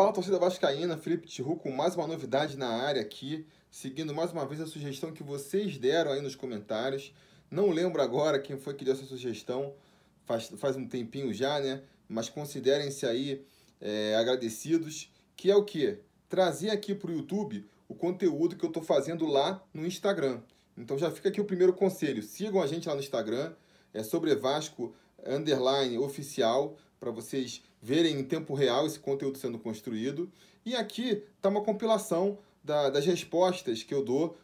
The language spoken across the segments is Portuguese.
Fala torcida vascaína, Felipe Tiru com mais uma novidade na área aqui, seguindo mais uma vez a sugestão que vocês deram aí nos comentários. Não lembro agora quem foi que deu essa sugestão, faz, faz um tempinho já, né? Mas considerem-se aí é, agradecidos, que é o que? Trazer aqui para o YouTube o conteúdo que eu estou fazendo lá no Instagram. Então já fica aqui o primeiro conselho, sigam a gente lá no Instagram, é sobre Vasco underline oficial, para vocês verem em tempo real esse conteúdo sendo construído. E aqui está uma compilação da, das respostas que eu dou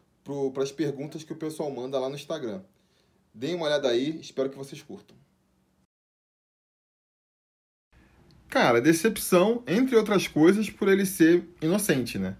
para as perguntas que o pessoal manda lá no Instagram. Deem uma olhada aí, espero que vocês curtam. Cara, decepção, entre outras coisas, por ele ser inocente, né?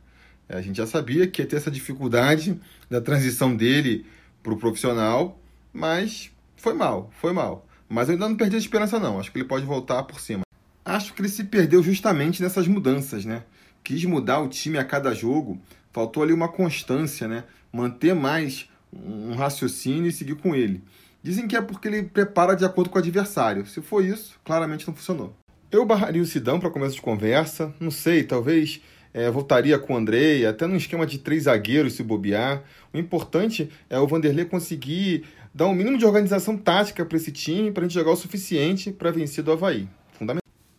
A gente já sabia que ia ter essa dificuldade da transição dele para o profissional, mas foi mal, foi mal. Mas eu ainda não perdi a esperança, não. Acho que ele pode voltar por cima. Acho que ele se perdeu justamente nessas mudanças, né? Quis mudar o time a cada jogo, faltou ali uma constância, né? Manter mais um raciocínio e seguir com ele. Dizem que é porque ele prepara de acordo com o adversário. Se for isso, claramente não funcionou. Eu barraria o Sidão para começo de conversa. Não sei, talvez é, voltaria com o Andrei, até num esquema de três zagueiros se bobear. O importante é o Vanderlei conseguir dar um mínimo de organização tática para esse time, para a gente jogar o suficiente para vencer do Havaí.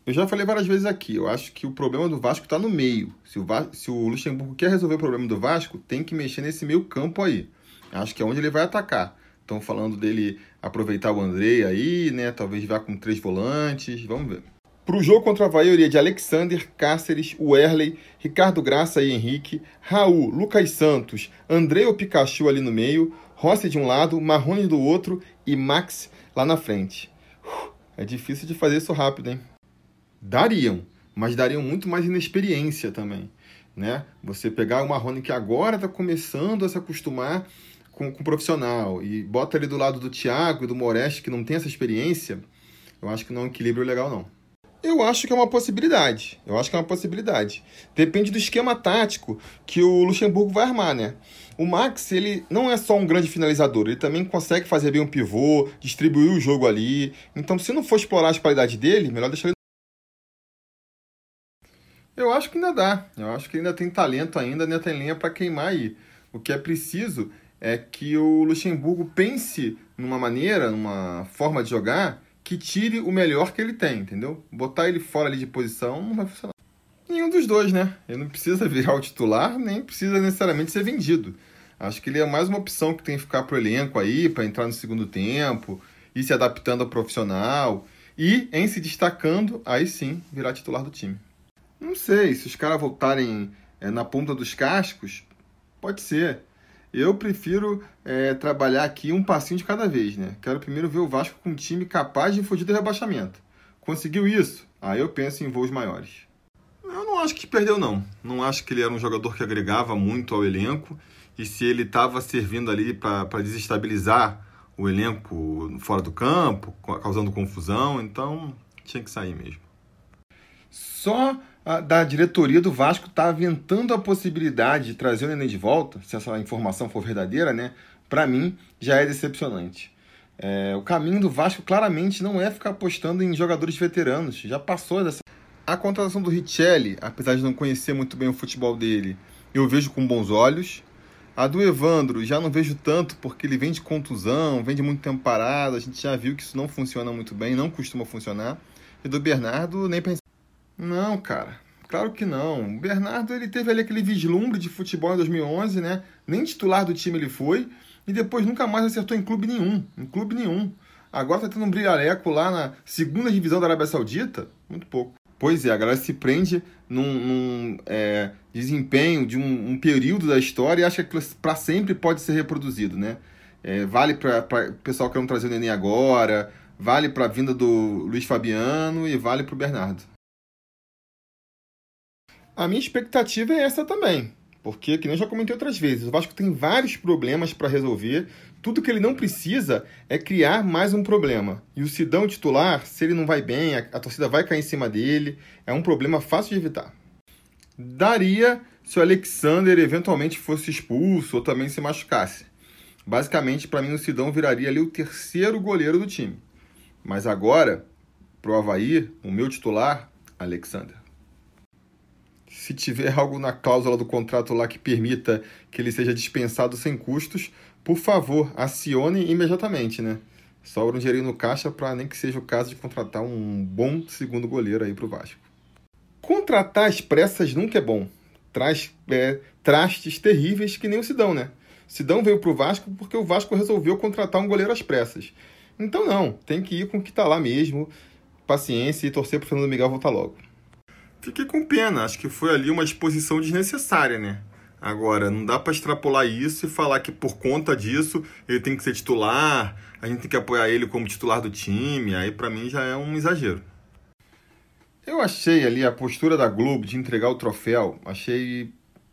Eu já falei várias vezes aqui, eu acho que o problema do Vasco está no meio. Se o, se o Luxemburgo quer resolver o problema do Vasco, tem que mexer nesse meio campo aí. Acho que é onde ele vai atacar. Estão falando dele aproveitar o Andrei aí, né? Talvez vá com três volantes. Vamos ver. Para o jogo contra a Havaí, de Alexander, Cáceres, Werley, Ricardo Graça e Henrique, Raul, Lucas Santos, André ou Pikachu ali no meio, Rossi de um lado, Marrone do outro e Max lá na frente. É difícil de fazer isso rápido, hein? Dariam, mas dariam muito mais inexperiência também, né? Você pegar o Marrone que agora está começando a se acostumar com, com o profissional e bota ele do lado do Thiago e do Moreste que não tem essa experiência, eu acho que não é um equilíbrio legal não. Eu acho que é uma possibilidade. Eu acho que é uma possibilidade. Depende do esquema tático que o Luxemburgo vai armar, né? O Max, ele não é só um grande finalizador, ele também consegue fazer bem um pivô, distribuir o jogo ali. Então, se não for explorar as qualidades dele, melhor deixar ele. Eu acho que ainda dá. Eu acho que ainda tem talento ainda, ainda tem lenha para queimar aí. O que é preciso é que o Luxemburgo pense numa maneira, numa forma de jogar que tire o melhor que ele tem, entendeu? Botar ele fora ali de posição não vai funcionar. Nenhum dos dois, né? Ele não precisa virar o titular, nem precisa necessariamente ser vendido. Acho que ele é mais uma opção que tem que ficar pro elenco aí, para entrar no segundo tempo, ir se adaptando ao profissional e, em se destacando, aí sim virar titular do time. Não sei, se os caras voltarem é, na ponta dos cascos, pode ser. Eu prefiro é, trabalhar aqui um passinho de cada vez, né? Quero primeiro ver o Vasco com um time capaz de fugir do rebaixamento. Conseguiu isso? Aí eu penso em voos maiores. Eu não acho que perdeu, não. Não acho que ele era um jogador que agregava muito ao elenco. E se ele estava servindo ali para desestabilizar o elenco fora do campo, causando confusão, então tinha que sair mesmo. Só a, da diretoria do Vasco está aventando a possibilidade de trazer o Nenê de volta, se essa informação for verdadeira, né? Para mim, já é decepcionante. É, o caminho do Vasco claramente não é ficar apostando em jogadores veteranos, já passou dessa. A contratação do Richelli, apesar de não conhecer muito bem o futebol dele, eu vejo com bons olhos. A do Evandro já não vejo tanto porque ele vem de contusão, vem de muito tempo parado, a gente já viu que isso não funciona muito bem, não costuma funcionar. E do Bernardo, nem pensei. Não, cara. Claro que não. O Bernardo ele teve ali aquele vislumbre de futebol em 2011, né? Nem titular do time ele foi e depois nunca mais acertou em clube nenhum, em clube nenhum. Agora tá tendo um brilhareco lá na segunda divisão da Arábia Saudita, muito pouco. Pois é, a galera se prende num, num é, desempenho de um, um, período da história e acha que para sempre pode ser reproduzido, né? É, vale para o pessoal que não trazer o Neném agora, vale para a vinda do Luiz Fabiano e vale para o Bernardo. A minha expectativa é essa também. Porque, que nem eu já comentei outras vezes, o Vasco tem vários problemas para resolver. Tudo que ele não precisa é criar mais um problema. E o Sidão titular, se ele não vai bem, a, a torcida vai cair em cima dele. É um problema fácil de evitar. Daria se o Alexander eventualmente fosse expulso ou também se machucasse. Basicamente, para mim, o Sidão viraria ali o terceiro goleiro do time. Mas agora, pro Havaí, o meu titular, Alexander. Se tiver algo na cláusula do contrato lá que permita que ele seja dispensado sem custos, por favor, acione imediatamente, né? Sobra um dinheirinho no caixa para nem que seja o caso de contratar um bom segundo goleiro aí para o Vasco. Contratar as pressas nunca é bom. Traz é, trastes terríveis que nem o Sidão, né? Sidão veio para o Vasco porque o Vasco resolveu contratar um goleiro às pressas. Então não, tem que ir com o que está lá mesmo, paciência e torcer para o Fernando Miguel voltar logo. Fiquei com pena, acho que foi ali uma exposição desnecessária, né? Agora, não dá para extrapolar isso e falar que por conta disso ele tem que ser titular, a gente tem que apoiar ele como titular do time, aí para mim já é um exagero. Eu achei ali a postura da Globo de entregar o troféu, achei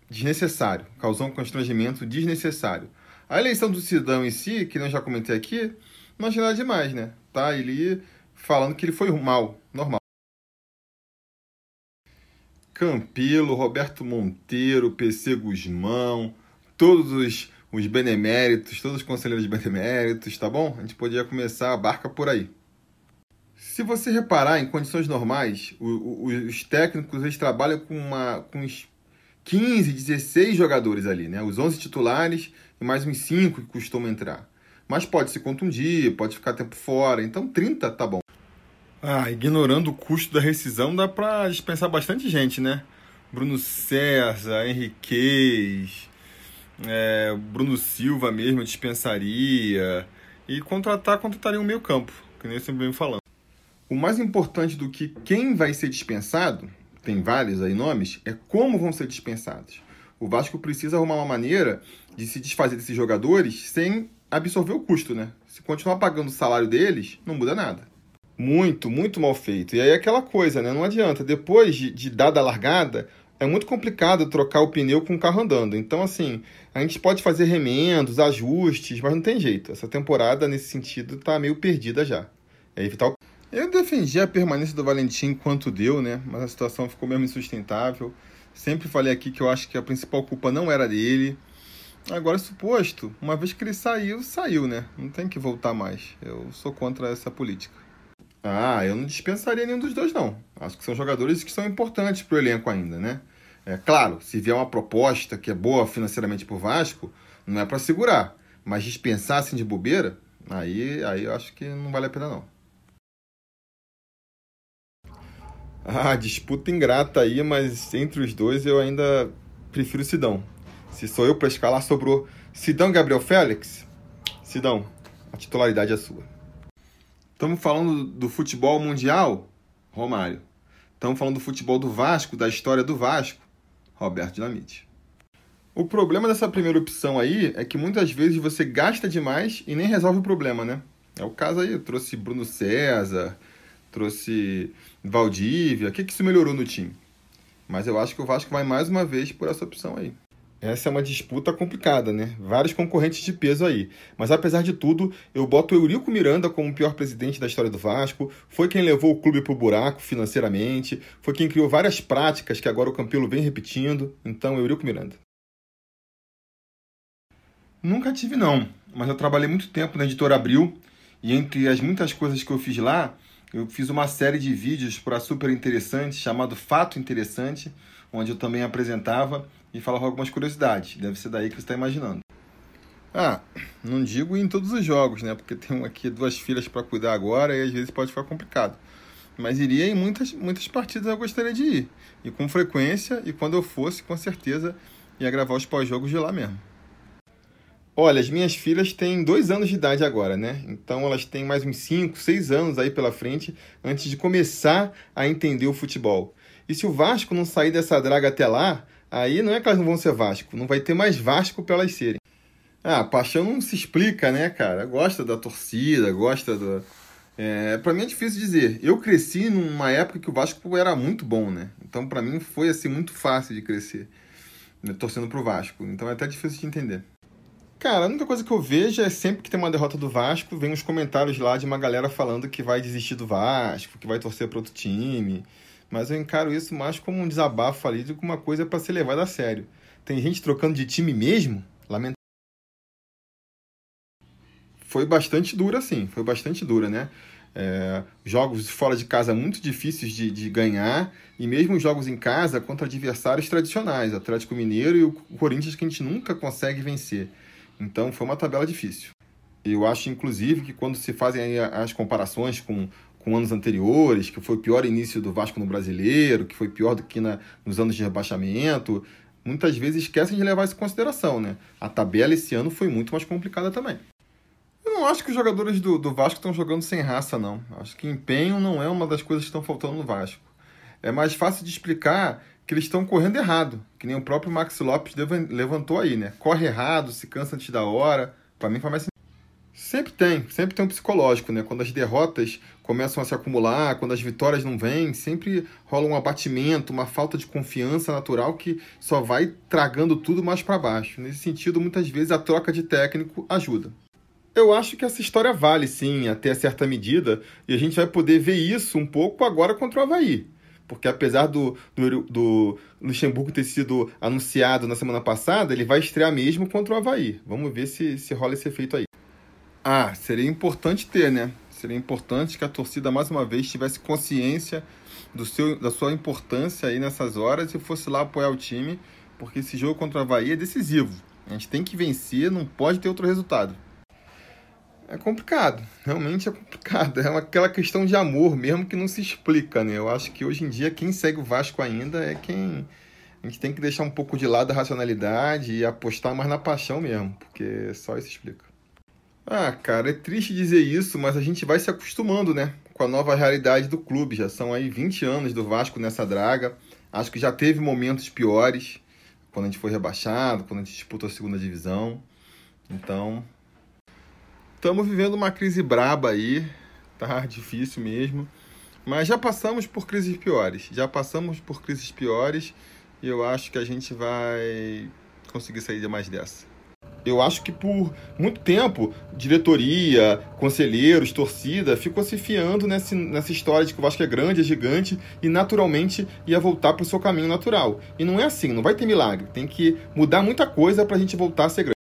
desnecessário, causou um constrangimento desnecessário. A eleição do Sidão em si, que eu já comentei aqui, não achei nada demais, né? Tá ele falando que ele foi mal, normal. Campilo, Roberto Monteiro, PC Guzmão, todos os, os beneméritos, todos os conselheiros beneméritos, tá bom? A gente podia começar a barca por aí. Se você reparar, em condições normais, o, o, os técnicos eles trabalham com, uma, com uns 15, 16 jogadores ali, né? Os 11 titulares e mais uns 5 que costumam entrar. Mas pode se contundir, pode ficar tempo fora, então 30 tá bom. Ah, ignorando o custo da rescisão, dá para dispensar bastante gente, né? Bruno César, Henriquez, é, Bruno Silva mesmo dispensaria. E contratar, contrataria um meio campo, que nem eu sempre venho falando. O mais importante do que quem vai ser dispensado, tem vários aí nomes, é como vão ser dispensados. O Vasco precisa arrumar uma maneira de se desfazer desses jogadores sem absorver o custo, né? Se continuar pagando o salário deles, não muda nada. Muito, muito mal feito. E aí é aquela coisa, né? Não adianta. Depois de, de dada a largada, é muito complicado trocar o pneu com o carro andando. Então, assim, a gente pode fazer remendos, ajustes, mas não tem jeito. Essa temporada, nesse sentido, tá meio perdida já. É evitar o... Eu defendi a permanência do Valentim enquanto deu, né? Mas a situação ficou mesmo insustentável. Sempre falei aqui que eu acho que a principal culpa não era dele. Agora, suposto, uma vez que ele saiu, saiu, né? Não tem que voltar mais. Eu sou contra essa política. Ah, eu não dispensaria nenhum dos dois, não. Acho que são jogadores que são importantes para o elenco ainda, né? É claro, se vier uma proposta que é boa financeiramente para o Vasco, não é para segurar. Mas dispensar assim de bobeira, aí, aí eu acho que não vale a pena, não. Ah, disputa ingrata aí, mas entre os dois eu ainda prefiro o Sidão. Se sou eu para escalar, sobrou Sidão Gabriel Félix. Sidão, a titularidade é sua. Estamos falando do futebol mundial? Romário. Estamos falando do futebol do Vasco, da história do Vasco? Roberto Dinamite. O problema dessa primeira opção aí é que muitas vezes você gasta demais e nem resolve o problema, né? É o caso aí, eu trouxe Bruno César, trouxe Valdívia. O que, que isso melhorou no time? Mas eu acho que o Vasco vai mais uma vez por essa opção aí. Essa é uma disputa complicada, né? Vários concorrentes de peso aí. Mas apesar de tudo, eu boto o Eurico Miranda como o pior presidente da história do Vasco. Foi quem levou o clube pro buraco financeiramente. Foi quem criou várias práticas que agora o Campelo vem repetindo. Então, Eurico Miranda. Nunca tive, não. Mas eu trabalhei muito tempo na editora Abril. E entre as muitas coisas que eu fiz lá, eu fiz uma série de vídeos para super interessante chamado Fato Interessante, onde eu também apresentava e falava algumas curiosidades. Deve ser daí que você está imaginando. Ah, não digo em todos os jogos, né? Porque tem aqui duas filhas para cuidar agora e às vezes pode ficar complicado. Mas iria em muitas, muitas partidas eu gostaria de ir. E com frequência, e quando eu fosse, com certeza ia gravar os pós-jogos de lá mesmo. Olha, as minhas filhas têm dois anos de idade agora, né? Então elas têm mais uns 5, 6 anos aí pela frente antes de começar a entender o futebol. E se o Vasco não sair dessa draga até lá, Aí não é que elas não vão ser Vasco, não vai ter mais Vasco para elas serem. Ah, paixão não se explica, né, cara? Gosta da torcida, gosta do. É, para mim é difícil dizer. Eu cresci numa época que o Vasco era muito bom, né? Então para mim foi assim muito fácil de crescer né, torcendo pro Vasco. Então é até difícil de entender. Cara, a única coisa que eu vejo é sempre que tem uma derrota do Vasco, vem uns comentários lá de uma galera falando que vai desistir do Vasco, que vai torcer para outro time. Mas eu encaro isso mais como um desabafo ali do que uma coisa para ser levada a sério. Tem gente trocando de time mesmo? Lamentável. Foi bastante dura, sim. Foi bastante dura, né? É, jogos fora de casa muito difíceis de, de ganhar, e mesmo jogos em casa contra adversários tradicionais, Atlético Mineiro e o Corinthians, que a gente nunca consegue vencer. Então foi uma tabela difícil. Eu acho, inclusive, que quando se fazem as comparações com, com anos anteriores, que foi o pior início do Vasco no brasileiro, que foi pior do que na, nos anos de rebaixamento, muitas vezes esquecem de levar isso em consideração, né? A tabela esse ano foi muito mais complicada também. Eu não acho que os jogadores do, do Vasco estão jogando sem raça, não. Acho que empenho não é uma das coisas que estão faltando no Vasco. É mais fácil de explicar que eles estão correndo errado, que nem o próprio Max Lopes levantou aí, né? Corre errado, se cansa antes da hora. Para mim faz mais Sempre tem, sempre tem um psicológico, né? Quando as derrotas começam a se acumular, quando as vitórias não vêm, sempre rola um abatimento, uma falta de confiança natural que só vai tragando tudo mais para baixo. Nesse sentido, muitas vezes a troca de técnico ajuda. Eu acho que essa história vale sim, até certa medida, e a gente vai poder ver isso um pouco agora contra o Havaí. Porque apesar do, do, do Luxemburgo ter sido anunciado na semana passada, ele vai estrear mesmo contra o Havaí. Vamos ver se, se rola esse efeito aí. Ah, seria importante ter, né? Seria importante que a torcida mais uma vez tivesse consciência do seu, da sua importância aí nessas horas e fosse lá apoiar o time, porque esse jogo contra o Havaí é decisivo. A gente tem que vencer, não pode ter outro resultado. É complicado, realmente é complicado. É aquela questão de amor mesmo que não se explica, né? Eu acho que hoje em dia quem segue o Vasco ainda é quem. A gente tem que deixar um pouco de lado a racionalidade e apostar mais na paixão mesmo, porque só isso explica. Ah, cara, é triste dizer isso, mas a gente vai se acostumando, né? Com a nova realidade do clube. Já são aí 20 anos do Vasco nessa draga. Acho que já teve momentos piores, quando a gente foi rebaixado, quando a gente disputou a segunda divisão. Então, Estamos vivendo uma crise braba aí, tá difícil mesmo. Mas já passamos por crises piores. Já passamos por crises piores e eu acho que a gente vai conseguir sair de mais dessa. Eu acho que por muito tempo, diretoria, conselheiros, torcida, ficou se fiando nessa, nessa história de que o Vasco é grande, é gigante e naturalmente ia voltar para o seu caminho natural. E não é assim, não vai ter milagre. Tem que mudar muita coisa para a gente voltar a ser grande.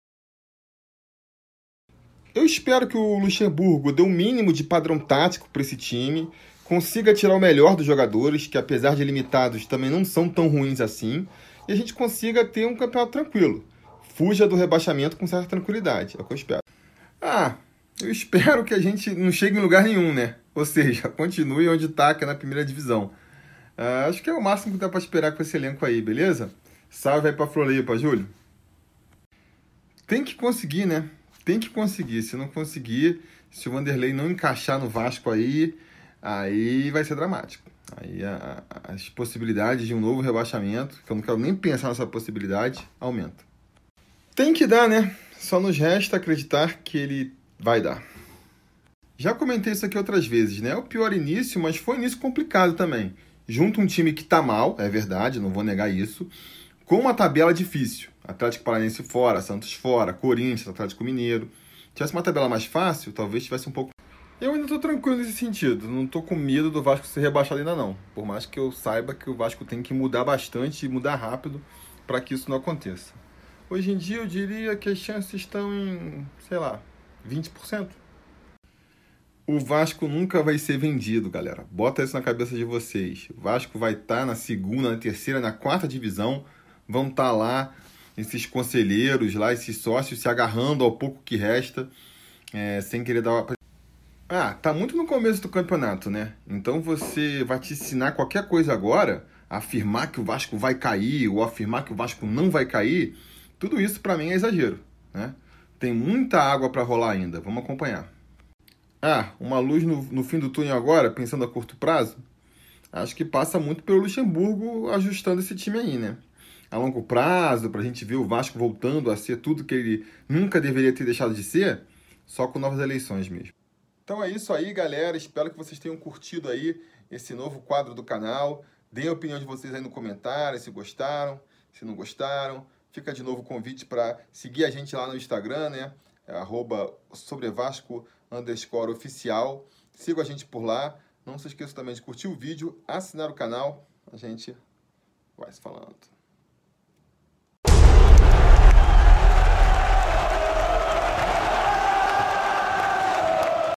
Eu espero que o Luxemburgo dê um mínimo de padrão tático para esse time, consiga tirar o melhor dos jogadores, que apesar de limitados também não são tão ruins assim, e a gente consiga ter um campeonato tranquilo. Fuja do rebaixamento com certa tranquilidade, é o que eu espero. Ah, eu espero que a gente não chegue em lugar nenhum, né? Ou seja, continue onde está, que é na primeira divisão. Ah, acho que é o máximo que dá para esperar com esse elenco aí, beleza? Salve aí para Júlio. Tem que conseguir, né? tem que conseguir. Se não conseguir, se o Vanderlei não encaixar no Vasco aí, aí vai ser dramático. Aí a, a, as possibilidades de um novo rebaixamento, que eu não quero nem pensar nessa possibilidade, aumentam. Tem que dar, né? Só nos resta acreditar que ele vai dar. Já comentei isso aqui outras vezes, né? É o pior início, mas foi um início complicado também. Junto um time que tá mal, é verdade, não vou negar isso, com uma tabela difícil. Atlético Paranaense fora, Santos fora, Corinthians, Atlético Mineiro. Se tivesse uma tabela mais fácil, talvez tivesse um pouco. Eu ainda estou tranquilo nesse sentido. Não estou com medo do Vasco ser rebaixado ainda não. Por mais que eu saiba que o Vasco tem que mudar bastante e mudar rápido para que isso não aconteça. Hoje em dia eu diria que as chances estão em, sei lá, 20%. O Vasco nunca vai ser vendido, galera. Bota isso na cabeça de vocês. O Vasco vai estar tá na segunda, na terceira, na quarta divisão. Vão estar tá lá esses conselheiros lá, esses sócios se agarrando ao pouco que resta, é, sem querer dar. Ah, tá muito no começo do campeonato, né? Então você vai te ensinar qualquer coisa agora, afirmar que o Vasco vai cair ou afirmar que o Vasco não vai cair, tudo isso para mim é exagero, né? Tem muita água para rolar ainda, vamos acompanhar. Ah, uma luz no, no fim do túnel agora, pensando a curto prazo? Acho que passa muito pelo Luxemburgo ajustando esse time aí, né? a longo prazo, para a gente ver o Vasco voltando a ser tudo que ele nunca deveria ter deixado de ser, só com novas eleições mesmo. Então é isso aí, galera. Espero que vocês tenham curtido aí esse novo quadro do canal. Deem a opinião de vocês aí no comentário, se gostaram, se não gostaram. Fica de novo o convite para seguir a gente lá no Instagram, né? É arroba sobrevasco underscore oficial. Siga a gente por lá. Não se esqueça também de curtir o vídeo, assinar o canal. A gente vai se falando.